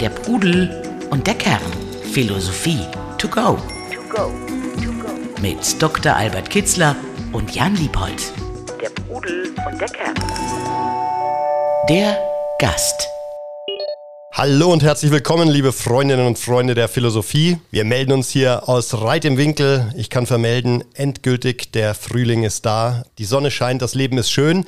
Der Pudel und der Kern. Philosophie to go. Mit Dr. Albert Kitzler und Jan Liebold. Der Pudel und der Kern. Der Gast. Hallo und herzlich willkommen, liebe Freundinnen und Freunde der Philosophie. Wir melden uns hier aus Reit im Winkel. Ich kann vermelden, endgültig, der Frühling ist da. Die Sonne scheint, das Leben ist schön.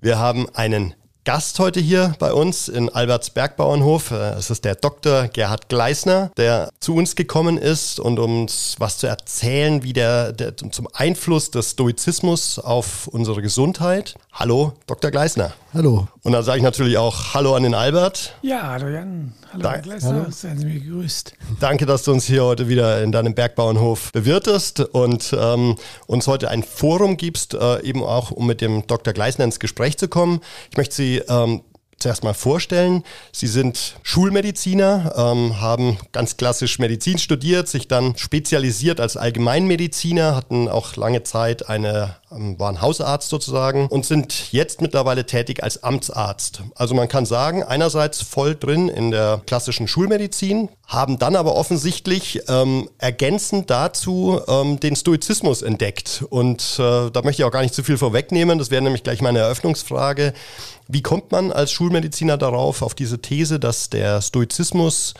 Wir haben einen Gast heute hier bei uns in Alberts Bergbauernhof. Äh, es ist der Dr. Gerhard Gleisner, der zu uns gekommen ist und uns was zu erzählen, wie der, der zum Einfluss des Stoizismus auf unsere Gesundheit. Hallo, Dr. Gleisner. Hallo. Und dann sage ich natürlich auch Hallo an den Albert. Ja, hallo Jan. Hallo, Da- Herr Gleiser. Seien Sie mir gegrüßt. Danke, dass du uns hier heute wieder in deinem Bergbauernhof bewirtest und ähm, uns heute ein Forum gibst, äh, eben auch um mit dem Dr. Gleisner ins Gespräch zu kommen. Ich möchte Sie ähm, zuerst mal vorstellen. Sie sind Schulmediziner, ähm, haben ganz klassisch Medizin studiert, sich dann spezialisiert als Allgemeinmediziner, hatten auch lange Zeit eine, ähm, waren Hausarzt sozusagen und sind jetzt mittlerweile tätig als Amtsarzt. Also man kann sagen, einerseits voll drin in der klassischen Schulmedizin, haben dann aber offensichtlich ähm, ergänzend dazu ähm, den Stoizismus entdeckt. Und äh, da möchte ich auch gar nicht zu viel vorwegnehmen. Das wäre nämlich gleich meine Eröffnungsfrage. Wie kommt man als Schulmediziner darauf, auf diese These, dass der Stoizismus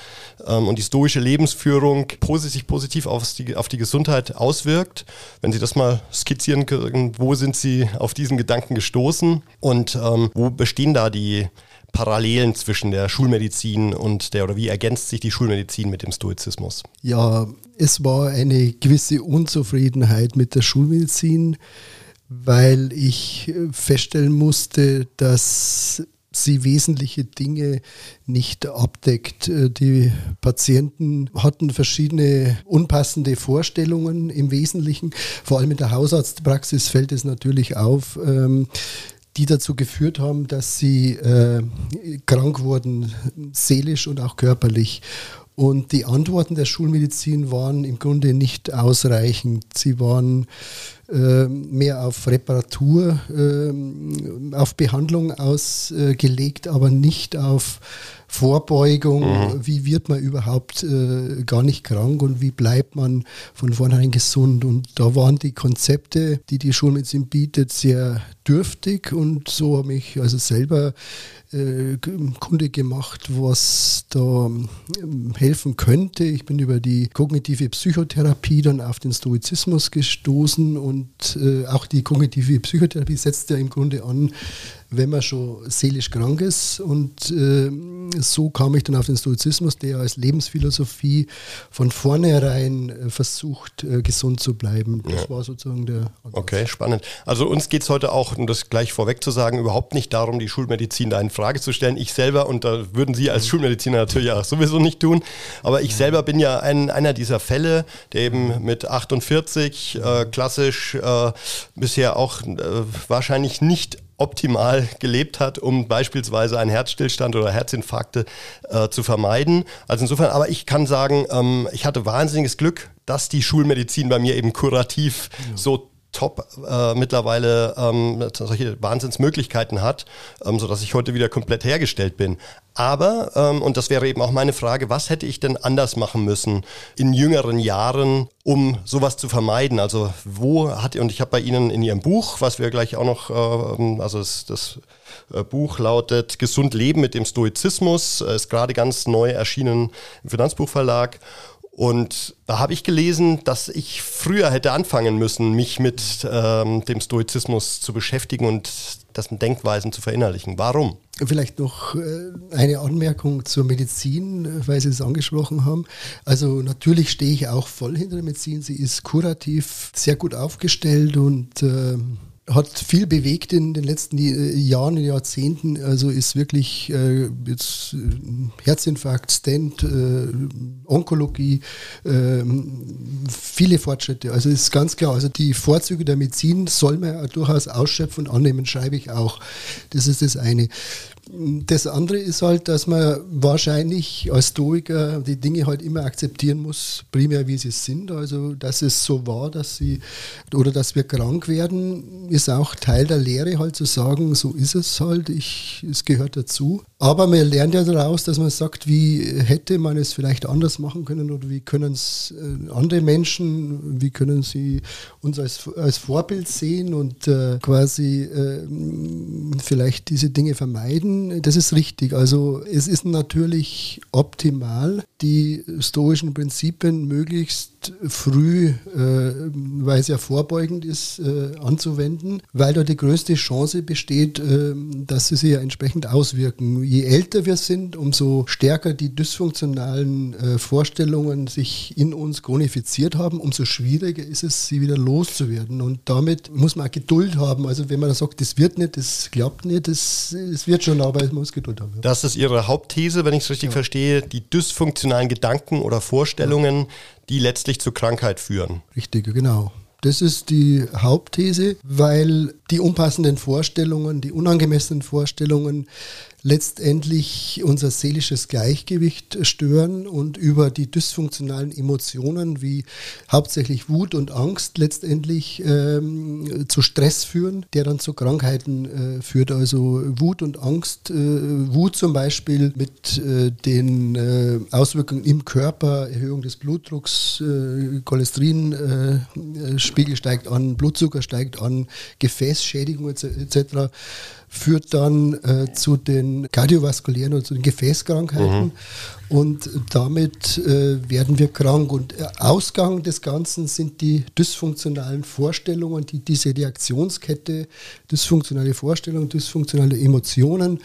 ähm, und die stoische Lebensführung posi- sich positiv auf die, auf die Gesundheit auswirkt? Wenn Sie das mal skizzieren können, wo sind Sie auf diesen Gedanken gestoßen und ähm, wo bestehen da die Parallelen zwischen der Schulmedizin und der, oder wie ergänzt sich die Schulmedizin mit dem Stoizismus? Ja, es war eine gewisse Unzufriedenheit mit der Schulmedizin, weil ich äh, feststellen musste, dass sie wesentliche Dinge nicht abdeckt. Äh, Die Patienten hatten verschiedene unpassende Vorstellungen im Wesentlichen. Vor allem in der Hausarztpraxis fällt es natürlich auf. ähm, die dazu geführt haben, dass sie äh, krank wurden, seelisch und auch körperlich. Und die Antworten der Schulmedizin waren im Grunde nicht ausreichend. Sie waren mehr auf Reparatur, äh, auf Behandlung ausgelegt, aber nicht auf Vorbeugung. Wie wird man überhaupt äh, gar nicht krank und wie bleibt man von vornherein gesund? Und da waren die Konzepte, die die Schulmedizin bietet, sehr dürftig und so habe ich also selber äh, Kunde gemacht, was da ähm, helfen könnte. Ich bin über die kognitive Psychotherapie dann auf den Stoizismus gestoßen und äh, auch die kognitive Psychotherapie setzt ja im Grunde an, wenn man schon seelisch krank ist. Und äh, so kam ich dann auf den Stoizismus, der als Lebensphilosophie von vornherein äh, versucht, äh, gesund zu bleiben. Das war sozusagen der Ansatz. Okay, spannend. Also uns geht es heute auch, um das gleich vorweg zu sagen, überhaupt nicht darum, die Schulmedizin da in Frage zu stellen. Ich selber, und da würden Sie als Schulmediziner natürlich auch sowieso nicht tun, aber ich selber bin ja ein, einer dieser Fälle, der eben mit 48 äh, klassisch äh, bisher auch äh, wahrscheinlich nicht optimal gelebt hat, um beispielsweise einen Herzstillstand oder Herzinfarkte äh, zu vermeiden. Also insofern, aber ich kann sagen, ähm, ich hatte wahnsinniges Glück, dass die Schulmedizin bei mir eben kurativ so top äh, mittlerweile ähm, solche Wahnsinnsmöglichkeiten hat, ähm, sodass ich heute wieder komplett hergestellt bin. Aber, ähm, und das wäre eben auch meine Frage, was hätte ich denn anders machen müssen in jüngeren Jahren, um sowas zu vermeiden? Also wo hat und ich habe bei Ihnen in Ihrem Buch, was wir gleich auch noch, ähm, also das, das äh, Buch lautet Gesund Leben mit dem Stoizismus, äh, ist gerade ganz neu erschienen im Finanzbuchverlag. Und da habe ich gelesen, dass ich früher hätte anfangen müssen, mich mit ähm, dem Stoizismus zu beschäftigen und dessen Denkweisen zu verinnerlichen. Warum? Vielleicht noch äh, eine Anmerkung zur Medizin, äh, weil Sie es angesprochen haben. Also natürlich stehe ich auch voll hinter der Medizin. Sie ist kurativ sehr gut aufgestellt und äh, hat viel bewegt in den letzten äh, Jahren, Jahrzehnten. Also ist wirklich äh, jetzt äh, Herzinfarkt, Stent, äh, Onkologie, äh, viele Fortschritte. Also ist ganz klar, also die Vorzüge der Medizin soll man durchaus ausschöpfen und annehmen, schreibe ich auch. Das ist das eine. Das andere ist halt, dass man wahrscheinlich als Stoiker die Dinge halt immer akzeptieren muss, primär wie sie sind. Also, dass es so war, dass sie oder dass wir krank werden, ist auch Teil der Lehre halt zu sagen, so ist es halt, ich, es gehört dazu. Aber man lernt ja daraus, dass man sagt, wie hätte man es vielleicht anders machen können oder wie können es äh, andere Menschen, wie können sie uns als, als Vorbild sehen und äh, quasi äh, vielleicht diese Dinge vermeiden. Das ist richtig. Also es ist natürlich optimal, die stoischen Prinzipien möglichst früh, äh, weil es ja vorbeugend ist, äh, anzuwenden, weil da die größte Chance besteht, äh, dass sie sich ja entsprechend auswirken je älter wir sind, umso stärker die dysfunktionalen äh, Vorstellungen sich in uns chronifiziert haben, umso schwieriger ist es, sie wieder loszuwerden. Und damit muss man auch Geduld haben. Also wenn man sagt, das wird nicht, das klappt nicht, das, das wird schon, aber man muss Geduld haben. Das ist Ihre Hauptthese, wenn ich es richtig ja. verstehe, die dysfunktionalen Gedanken oder Vorstellungen, die letztlich zur Krankheit führen. Richtig, genau. Das ist die Hauptthese, weil die unpassenden Vorstellungen, die unangemessenen Vorstellungen letztendlich unser seelisches Gleichgewicht stören und über die dysfunktionalen Emotionen wie hauptsächlich Wut und Angst letztendlich ähm, zu Stress führen, der dann zu Krankheiten äh, führt. Also Wut und Angst, äh, Wut zum Beispiel mit äh, den äh, Auswirkungen im Körper, Erhöhung des Blutdrucks, äh, Cholesterinspiegel äh, steigt an, Blutzucker steigt an, Gefäßschädigung etc führt dann äh, zu den kardiovaskulären oder zu den Gefäßkrankheiten. Mhm. Und damit äh, werden wir krank. Und äh, Ausgang des Ganzen sind die dysfunktionalen Vorstellungen, die diese Reaktionskette, dysfunktionale Vorstellungen, dysfunktionale Emotionen,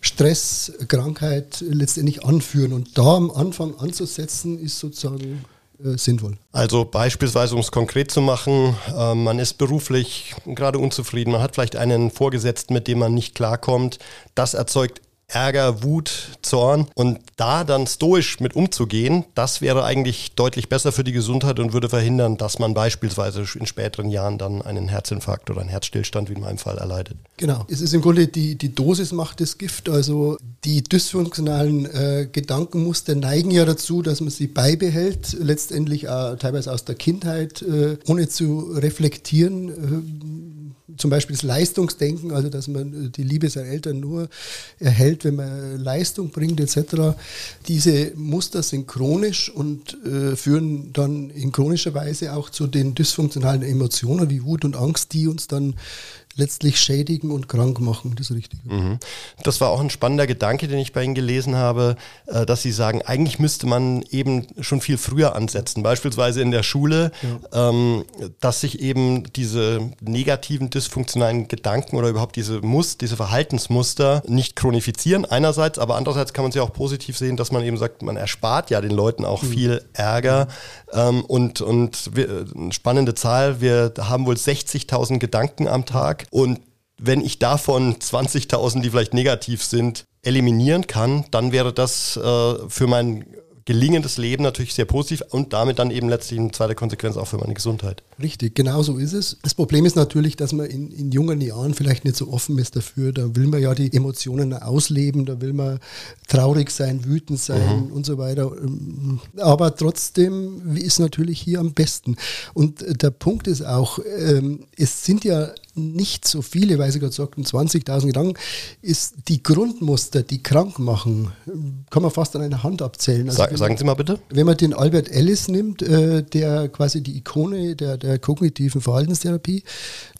Stress, Krankheit letztendlich anführen. Und da am Anfang anzusetzen, ist sozusagen sinnvoll. Also beispielsweise, um es konkret zu machen, äh, man ist beruflich gerade unzufrieden, man hat vielleicht einen Vorgesetzten, mit dem man nicht klarkommt. Das erzeugt Ärger, Wut, Zorn und da dann stoisch mit umzugehen, das wäre eigentlich deutlich besser für die Gesundheit und würde verhindern, dass man beispielsweise in späteren Jahren dann einen Herzinfarkt oder einen Herzstillstand wie in meinem Fall erleidet. Genau, es ist im Grunde die, die Dosis macht das Gift, also die dysfunktionalen äh, Gedankenmuster neigen ja dazu, dass man sie beibehält, letztendlich auch teilweise aus der Kindheit, äh, ohne zu reflektieren. Zum Beispiel das Leistungsdenken, also dass man äh, die Liebe seiner Eltern nur erhält, wenn man Leistung bringt etc. Diese Muster sind chronisch und äh, führen dann in chronischer Weise auch zu den dysfunktionalen Emotionen wie Wut und Angst, die uns dann letztlich schädigen und krank machen. Das ist richtig. Mhm. Das war auch ein spannender Gedanke, den ich bei Ihnen gelesen habe, äh, dass Sie sagen, eigentlich müsste man eben schon viel früher ansetzen, beispielsweise in der Schule, ja. Ähm, dass sich eben diese negativen, dysfunktionalen Gedanken oder überhaupt diese Mus diese Verhaltensmuster nicht chronifizieren einerseits, aber andererseits kann man sie auch positiv sehen, dass man eben sagt, man erspart ja den Leuten auch mhm. viel Ärger mhm. und, und wir, eine spannende Zahl, wir haben wohl 60.000 Gedanken am Tag und wenn ich davon 20.000, die vielleicht negativ sind, eliminieren kann, dann wäre das äh, für mein gelingendes Leben natürlich sehr positiv und damit dann eben letztlich eine zweite Konsequenz auch für meine Gesundheit. Richtig, genau so ist es. Das Problem ist natürlich, dass man in, in jungen Jahren vielleicht nicht so offen ist dafür. Da will man ja die Emotionen ausleben, da will man traurig sein, wütend sein mhm. und so weiter. Aber trotzdem ist natürlich hier am besten. Und der Punkt ist auch, ähm, es sind ja nicht so viele, weil Sie gerade sagten, 20.000 Gedanken, ist die Grundmuster, die krank machen, kann man fast an einer Hand abzählen. Also Sagen Sie mal bitte. Wenn man den Albert Ellis nimmt, äh, der quasi die Ikone der, der kognitiven Verhaltenstherapie,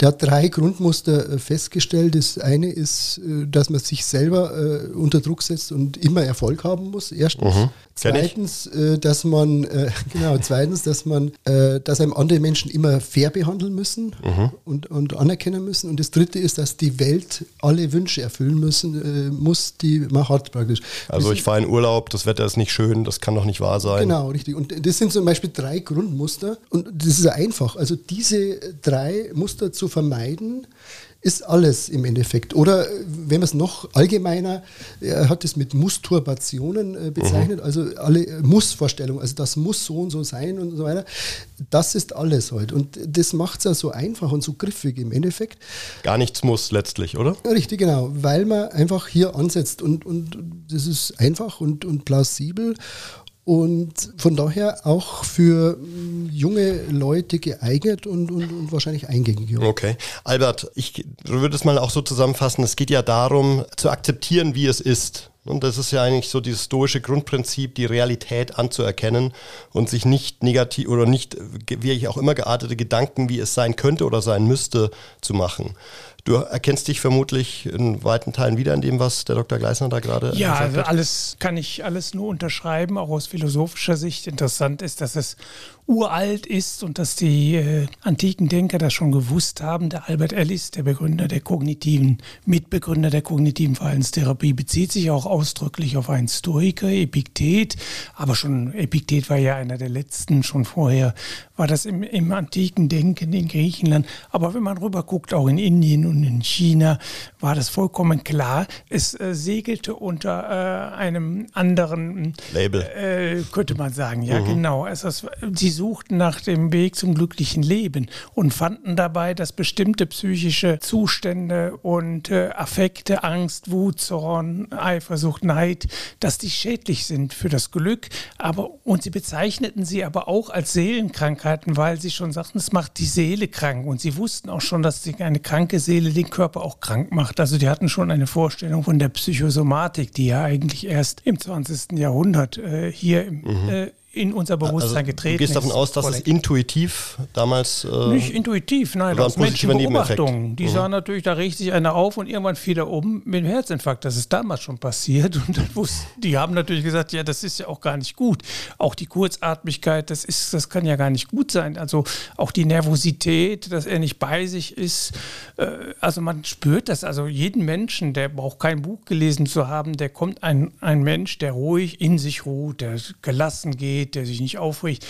der hat drei Grundmuster äh, festgestellt. Das eine ist, äh, dass man sich selber äh, unter Druck setzt und immer Erfolg haben muss. Erstens. Mhm. Zweitens, äh, dass man, äh, genau, zweitens, dass man, dass einem andere Menschen immer fair behandeln müssen mhm. und, und anerkennen müssen. Und das dritte ist, dass die Welt alle Wünsche erfüllen müssen, muss, die man hat praktisch. Also ich fahre in Urlaub, das Wetter ist nicht schön, das kann doch nicht wahr sein. Genau, richtig. Und das sind zum Beispiel drei Grundmuster. Und das ist einfach. Also diese drei Muster zu vermeiden, ist alles im Endeffekt. Oder wenn man es noch allgemeiner, er hat es mit Mussturbationen äh, bezeichnet, mhm. also alle Mussvorstellungen, also das muss so und so sein und so weiter. Das ist alles halt. Und das macht es ja so einfach und so griffig im Endeffekt. Gar nichts muss letztlich, oder? Richtig, genau. Weil man einfach hier ansetzt und, und das ist einfach und, und plausibel und von daher auch für junge Leute geeignet und, und, und wahrscheinlich eingängig. Okay. Albert, ich würde es mal auch so zusammenfassen, es geht ja darum, zu akzeptieren, wie es ist. Und das ist ja eigentlich so dieses stoische Grundprinzip, die Realität anzuerkennen und sich nicht negativ oder nicht, wie ich auch immer geartete Gedanken, wie es sein könnte oder sein müsste, zu machen. Du erkennst dich vermutlich in weiten Teilen wieder in dem, was der Dr. Gleisner da gerade ja, gesagt also alles kann ich alles nur unterschreiben, auch aus philosophischer Sicht. Interessant ist, dass es uralt ist und dass die äh, antiken Denker das schon gewusst haben. Der Albert Ellis, der Begründer der kognitiven, Mitbegründer der kognitiven Verhaltenstherapie, bezieht sich auch ausdrücklich auf einen Stoiker, Epiktet. Aber schon Epiktet war ja einer der letzten, schon vorher war das im, im antiken Denken in Griechenland. Aber wenn man rüber guckt, auch in Indien und in China, war das vollkommen klar. Es äh, segelte unter äh, einem anderen Label, äh, könnte man sagen. Ja, mhm. genau. Es, es, die suchten nach dem Weg zum glücklichen Leben und fanden dabei, dass bestimmte psychische Zustände und äh, Affekte, Angst, Wut, Zorn, Eifersucht, Neid, dass die schädlich sind für das Glück. Aber und sie bezeichneten sie aber auch als Seelenkrankheiten, weil sie schon sagten, es macht die Seele krank. Und sie wussten auch schon, dass eine kranke Seele den Körper auch krank macht. Also die hatten schon eine Vorstellung von der Psychosomatik, die ja eigentlich erst im 20. Jahrhundert äh, hier im, mhm. äh, in unser also, Bewusstsein also, getreten ist. Du gehst davon aus, dass es intuitiv damals. Äh, Nicht intuitiv, nein, das Menschenbeobachtungen. Die mhm. sahen natürlich, da regt sich einer auf und irgendwann fiel er um mit dem Herzinfarkt. Das ist damals schon passiert. Und dann wusste, die haben natürlich gesagt, ja, das ist ja auch gar nicht gut. Auch die Kurzatmigkeit, das, ist, das kann ja gar nicht gut sein. Also auch die Nervosität, dass er nicht bei sich ist. Äh, also man spürt das. Also jeden Menschen, der braucht kein Buch gelesen zu haben, der kommt ein, ein Mensch, der ruhig in sich ruht, der gelassen geht geht, der sich nicht aufregt,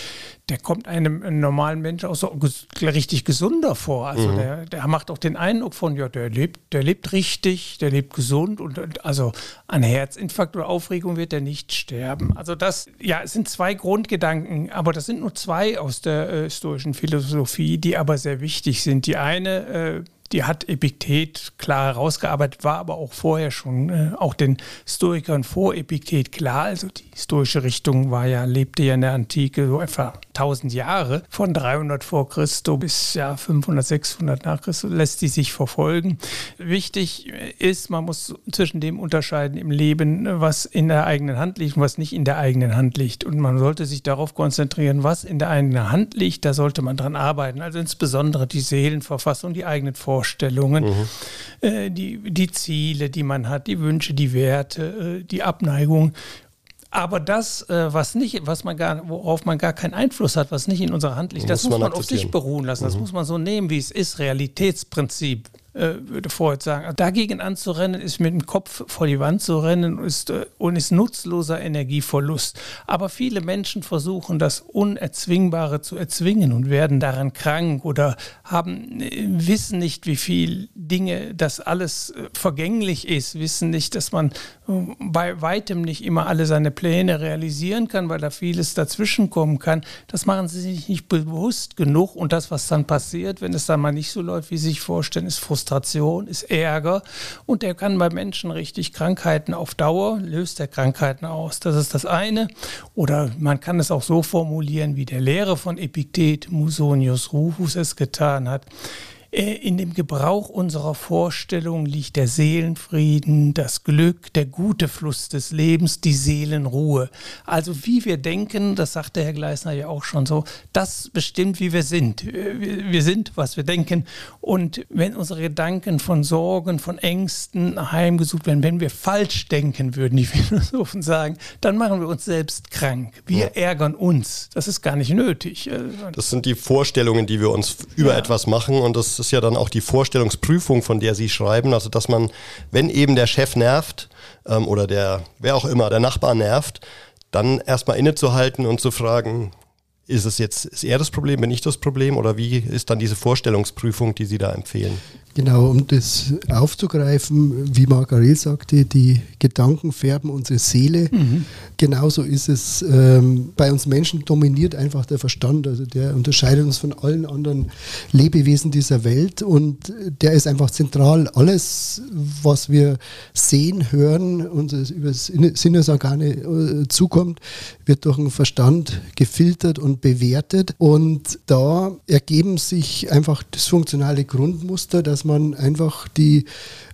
der kommt einem, einem normalen Menschen auch so richtig gesunder vor. Also mhm. der, der macht auch den Eindruck von, ja, der lebt, der lebt richtig, der lebt gesund und also an Herzinfarkt oder Aufregung wird er nicht sterben. Also das, ja, es sind zwei Grundgedanken, aber das sind nur zwei aus der äh, historischen Philosophie, die aber sehr wichtig sind. Die eine, äh, die hat Epiktet klar herausgearbeitet, war aber auch vorher schon, äh, auch den Stoikern vor Epiktet klar. Also die historische Richtung war ja, lebte ja in der Antike so etwa 1000 Jahre, von 300 vor Christus bis ja 500, 600 nach Christus lässt die sich verfolgen. Wichtig ist, man muss zwischen dem unterscheiden im Leben, was in der eigenen Hand liegt und was nicht in der eigenen Hand liegt. Und man sollte sich darauf konzentrieren, was in der eigenen Hand liegt, da sollte man dran arbeiten. Also insbesondere die Seelenverfassung, die eigenen Vorstellungen. Vorstellungen, mhm. äh, die, die Ziele, die man hat, die Wünsche, die Werte, äh, die Abneigung. Aber das, äh, was nicht, was man gar, worauf man gar keinen Einfluss hat, was nicht in unserer Hand liegt, das muss, muss man auf sich beruhen lassen. Das mhm. muss man so nehmen, wie es ist. Realitätsprinzip äh, würde Freud sagen. Dagegen anzurennen, ist mit dem Kopf vor die Wand zu rennen ist, äh, und ist nutzloser Energieverlust. Aber viele Menschen versuchen, das Unerzwingbare zu erzwingen und werden daran krank oder haben, äh, wissen nicht, wie viel Dinge, das alles vergänglich ist, wissen nicht, dass man bei weitem nicht immer alle seine Pläne realisieren kann, weil da vieles dazwischen kommen kann. Das machen sie sich nicht bewusst genug und das, was dann passiert, wenn es dann mal nicht so läuft, wie sie sich vorstellen, ist Frustration Frustration, ist Ärger und der kann bei Menschen richtig Krankheiten auf Dauer, löst der Krankheiten aus. Das ist das eine. Oder man kann es auch so formulieren, wie der Lehrer von Epiktet, Musonius Rufus, es getan hat. Äh, in dem Gebrauch unserer Vorstellung liegt der Seelenfrieden, das Glück, der gute Fluss des Lebens, die Seelenruhe. Also wie wir denken, das sagte Herr Gleisner ja auch schon so, das bestimmt, wie wir sind. Äh, wir sind, was wir denken. Und wenn unsere Gedanken von Sorgen, von Ängsten heimgesucht werden, wenn wir falsch denken, würden die Philosophen sagen, dann machen wir uns selbst krank. Wir ja. ärgern uns. Das ist gar nicht nötig. Äh, das sind die Vorstellungen, die wir uns über ja. etwas machen und das ist ja dann auch die Vorstellungsprüfung, von der Sie schreiben. Also, dass man, wenn eben der Chef nervt ähm, oder der, wer auch immer, der Nachbar nervt, dann erstmal innezuhalten und zu fragen, ist es jetzt, ist er das Problem, bin ich das Problem oder wie ist dann diese Vorstellungsprüfung, die Sie da empfehlen? Genau, um das aufzugreifen, wie Margarel sagte, die Gedanken färben unsere Seele. Mhm. Genauso ist es ähm, bei uns Menschen dominiert einfach der Verstand. Also der unterscheidet uns von allen anderen Lebewesen dieser Welt und der ist einfach zentral. Alles, was wir sehen, hören, uns über Sinnesorgane äh, zukommt, wird durch den Verstand gefiltert und bewertet. Und da ergeben sich einfach dysfunktionale Grundmuster, dass man einfach die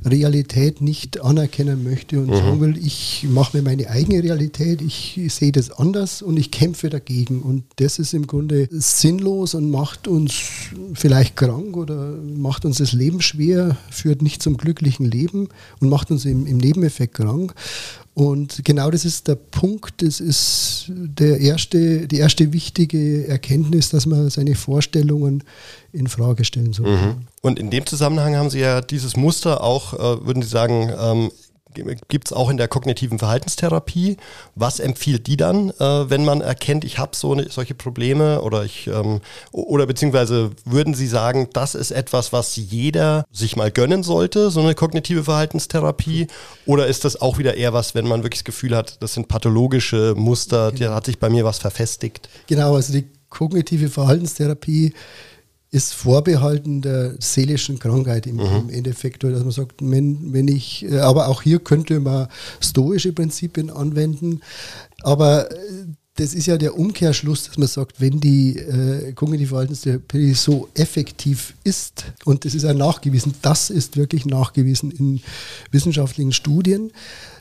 Realität nicht anerkennen möchte und mhm. sagen will, ich mache mir meine eigene Realität, ich sehe das anders und ich kämpfe dagegen. Und das ist im Grunde sinnlos und macht uns vielleicht krank oder macht uns das Leben schwer, führt nicht zum glücklichen Leben und macht uns im, im Nebeneffekt krank. Und genau das ist der Punkt, das ist der erste, die erste wichtige Erkenntnis, dass man seine Vorstellungen in Frage stellen soll. Mhm. Und in dem Zusammenhang haben Sie ja dieses Muster auch, äh, würden Sie sagen, ähm, gibt es auch in der kognitiven Verhaltenstherapie. Was empfiehlt die dann, äh, wenn man erkennt, ich habe so eine, solche Probleme oder ich ähm, oder beziehungsweise würden Sie sagen, das ist etwas, was jeder sich mal gönnen sollte, so eine kognitive Verhaltenstherapie? Oder ist das auch wieder eher was, wenn man wirklich das Gefühl hat, das sind pathologische Muster, genau. da hat sich bei mir was verfestigt? Genau, also die kognitive Verhaltenstherapie ist vorbehalten der seelischen Krankheit im, mhm. im Endeffekt, dass man sagt, wenn, wenn ich, äh, aber auch hier könnte man stoische Prinzipien anwenden, aber äh, das ist ja der Umkehrschluss, dass man sagt, wenn die äh, kognitive Verhaltenstherapie so effektiv ist, und das ist ja nachgewiesen, das ist wirklich nachgewiesen in wissenschaftlichen Studien,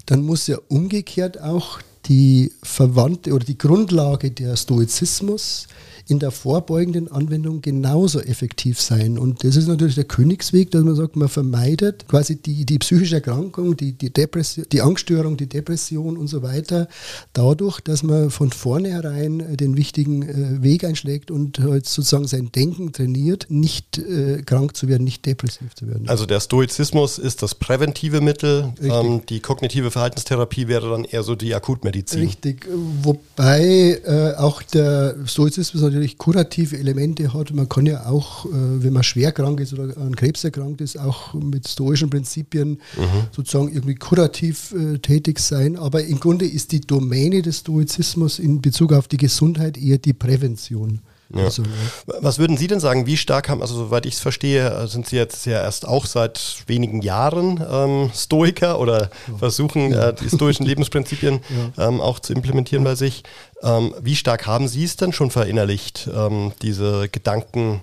dann muss ja umgekehrt auch die Verwandte oder die Grundlage der Stoizismus in der vorbeugenden Anwendung genauso effektiv sein. Und das ist natürlich der Königsweg, dass man sagt, man vermeidet quasi die, die psychische Erkrankung, die, die, Depression, die Angststörung, die Depression und so weiter, dadurch, dass man von vornherein den wichtigen äh, Weg einschlägt und halt sozusagen sein Denken trainiert, nicht äh, krank zu werden, nicht depressiv zu werden. Also der Stoizismus ist das präventive Mittel, ähm, die kognitive Verhaltenstherapie wäre dann eher so die Akutmedizin. Richtig, wobei äh, auch der Stoizismus natürlich kurative Elemente hat. Man kann ja auch, äh, wenn man schwer krank ist oder an Krebs erkrankt ist, auch mit stoischen Prinzipien mhm. sozusagen irgendwie kurativ äh, tätig sein. Aber im Grunde ist die Domäne des Stoizismus in Bezug auf die Gesundheit eher die Prävention. Ja. Also, Was würden Sie denn sagen, wie stark haben, also soweit ich es verstehe, sind Sie jetzt ja erst auch seit wenigen Jahren ähm, Stoiker oder ja. versuchen ja. Äh, die stoischen Lebensprinzipien ähm, auch zu implementieren bei sich. Ähm, wie stark haben Sie es denn schon verinnerlicht, ähm, diese Gedanken,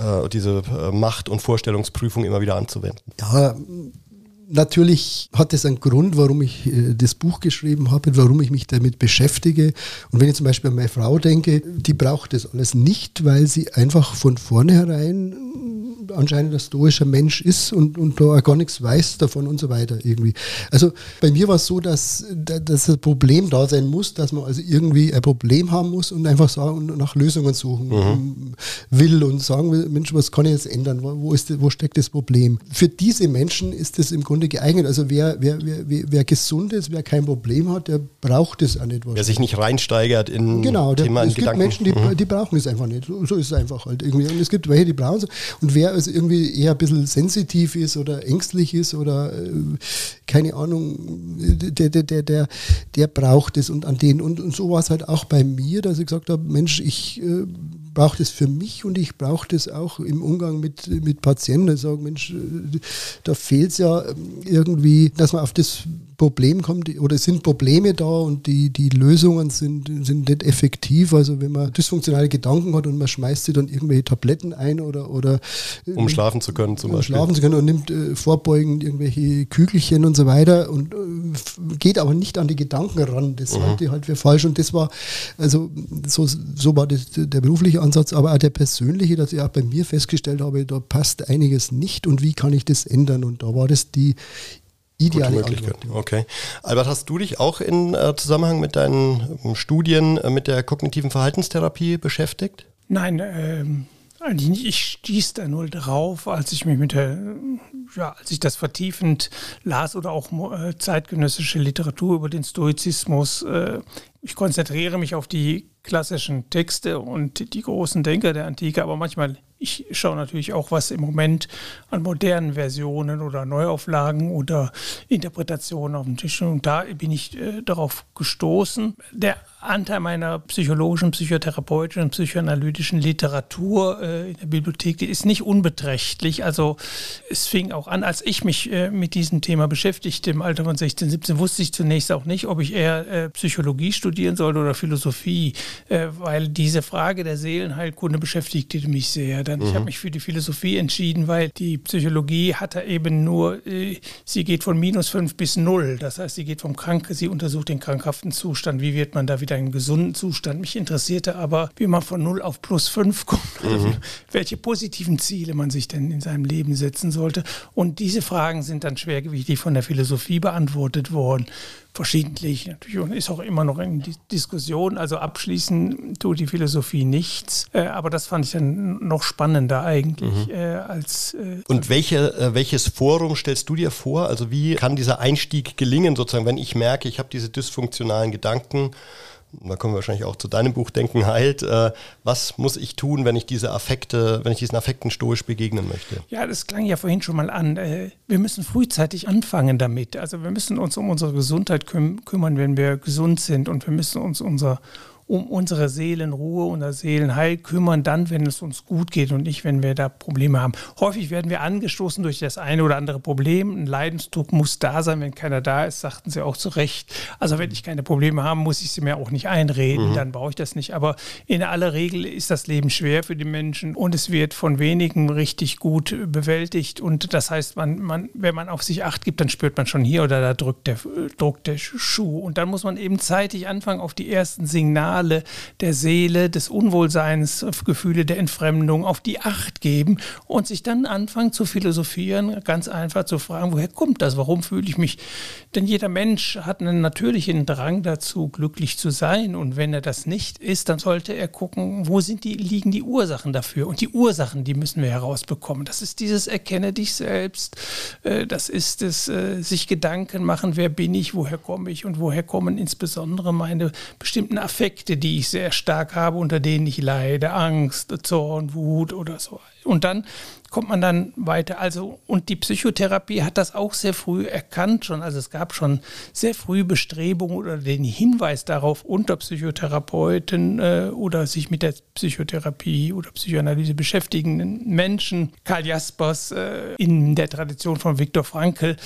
äh, diese äh, Macht- und Vorstellungsprüfung immer wieder anzuwenden? Ja, natürlich hat es einen Grund, warum ich äh, das Buch geschrieben habe, warum ich mich damit beschäftige. Und wenn ich zum Beispiel an meine Frau denke, die braucht das alles nicht, weil sie einfach von vornherein anscheinend ein stoischer Mensch ist und, und da auch gar nichts weiß davon und so weiter irgendwie. Also bei mir war es so, dass, dass ein Problem da sein muss, dass man also irgendwie ein Problem haben muss und einfach sagen nach Lösungen suchen mhm. will und sagen will, Mensch, was kann ich jetzt ändern? Wo, ist, wo steckt das Problem? Für diese Menschen ist das im Grunde geeignet. Also wer, wer, wer, wer gesund ist, wer kein Problem hat, der braucht es auch nicht. Wer sich nicht reinsteigert in genau, Thema der, es gibt Gedanken. Menschen, die, mhm. die brauchen es einfach nicht. So, so ist es einfach halt irgendwie. Und es gibt welche, die brauchen es. Und wer also irgendwie eher ein bisschen sensitiv ist oder ängstlich ist oder äh, keine Ahnung, der, der, der, der, der braucht es und an den. Und, und so war es halt auch bei mir, dass ich gesagt habe, Mensch, ich äh, brauche das für mich und ich brauche das auch im Umgang mit, mit Patienten. Ich sage, Mensch, äh, da fehlt es ja irgendwie, dass man auf das Problem kommt oder es sind Probleme da und die, die Lösungen sind, sind nicht effektiv. Also wenn man dysfunktionale Gedanken hat und man schmeißt sie dann irgendwelche Tabletten ein oder, oder um schlafen zu können zum um Beispiel. schlafen zu können und nimmt äh, vorbeugend irgendwelche Kügelchen und so weiter und äh, geht aber nicht an die Gedanken ran. Das mhm. halte ich halt für falsch und das war, also so, so war das, der berufliche Ansatz, aber auch der persönliche, dass ich auch bei mir festgestellt habe, da passt einiges nicht und wie kann ich das ändern und da war das die ideale Möglichkeit. Antwort. Okay. Albert, hast du dich auch in äh, Zusammenhang mit deinen äh, Studien äh, mit der kognitiven Verhaltenstherapie beschäftigt? Nein, ähm, eigentlich nicht. Ich stieß da nur drauf, als ich mich mit der, ja, als ich das vertiefend las oder auch äh, zeitgenössische Literatur über den Stoizismus. Äh, ich konzentriere mich auf die klassischen Texte und die großen Denker der Antike, aber manchmal ich schaue natürlich auch, was im Moment an modernen Versionen oder Neuauflagen oder Interpretationen auf dem Tisch ist. Und da bin ich äh, darauf gestoßen. Der Anteil meiner psychologischen, psychotherapeutischen, psychoanalytischen Literatur äh, in der Bibliothek, die ist nicht unbeträchtlich. Also es fing auch an, als ich mich äh, mit diesem Thema beschäftigte, im Alter von 16, 17, wusste ich zunächst auch nicht, ob ich eher äh, Psychologie studieren sollte oder Philosophie, äh, weil diese Frage der Seelenheilkunde beschäftigte mich sehr leider. Mhm. Ich habe mich für die Philosophie entschieden, weil die Psychologie hat da eben nur, äh, sie geht von minus fünf bis null. Das heißt, sie geht vom Kranken, sie untersucht den krankhaften Zustand. Wie wird man da wieder in einen gesunden Zustand? Mich interessierte aber, wie man von null auf plus fünf kommt. Mhm. Welche positiven Ziele man sich denn in seinem Leben setzen sollte. Und diese Fragen sind dann schwergewichtig von der Philosophie beantwortet worden verschiedentlich. Natürlich ist auch immer noch in Diskussion. Also abschließen tut die Philosophie nichts. Äh, aber das fand ich dann noch spannender eigentlich mhm. äh, als. Äh, Und welche, äh, welches Forum stellst du dir vor? Also wie kann dieser Einstieg gelingen, sozusagen, wenn ich merke, ich habe diese dysfunktionalen Gedanken? Da kommen wir wahrscheinlich auch zu deinem Buch Denken heilt. Äh, was muss ich tun, wenn ich diese Affekte, wenn ich diesen Affekten stoisch begegnen möchte? Ja, das klang ja vorhin schon mal an. Äh, wir müssen frühzeitig anfangen damit. Also wir müssen uns um unsere Gesundheit küm kümmern, wenn wir gesund sind und wir müssen uns unser um unsere Seelenruhe, unser Seelenheil kümmern, dann, wenn es uns gut geht und nicht, wenn wir da Probleme haben. Häufig werden wir angestoßen durch das eine oder andere Problem. Ein Leidensdruck muss da sein, wenn keiner da ist, sagten sie auch zu Recht. Also wenn ich keine Probleme habe, muss ich sie mir auch nicht einreden, mhm. dann brauche ich das nicht. Aber in aller Regel ist das Leben schwer für die Menschen und es wird von wenigen richtig gut bewältigt. Und das heißt, man, man, wenn man auf sich acht gibt, dann spürt man schon hier oder da drückt der, drückt der Schuh. Und dann muss man eben zeitig anfangen, auf die ersten Signale Signale der Seele, des Unwohlseins, Gefühle der Entfremdung auf die Acht geben und sich dann anfangen zu philosophieren, ganz einfach zu fragen, woher kommt das, warum fühle ich mich? Denn jeder Mensch hat einen natürlichen Drang dazu, glücklich zu sein. Und wenn er das nicht ist, dann sollte er gucken, wo sind die, liegen die Ursachen dafür? Und die Ursachen, die müssen wir herausbekommen. Das ist dieses Erkenne dich selbst, äh, das ist es, äh, sich Gedanken machen, wer bin ich, woher komme ich? Und woher kommen insbesondere meine bestimmten Affekte Affekte, die ich sehr stark habe, unter denen ich leide, Angst, Zorn, Wut oder so. Und dann kommt man dann weiter. Also, und die Psychotherapie hat das auch sehr früh erkannt schon. Also es gab schon sehr früh Bestrebungen oder den Hinweis darauf unter Psychotherapeuten äh, oder sich mit der Psychotherapie oder Psychoanalyse beschäftigenden Menschen, Karl Jaspers äh, in der Tradition von Viktor Frankl,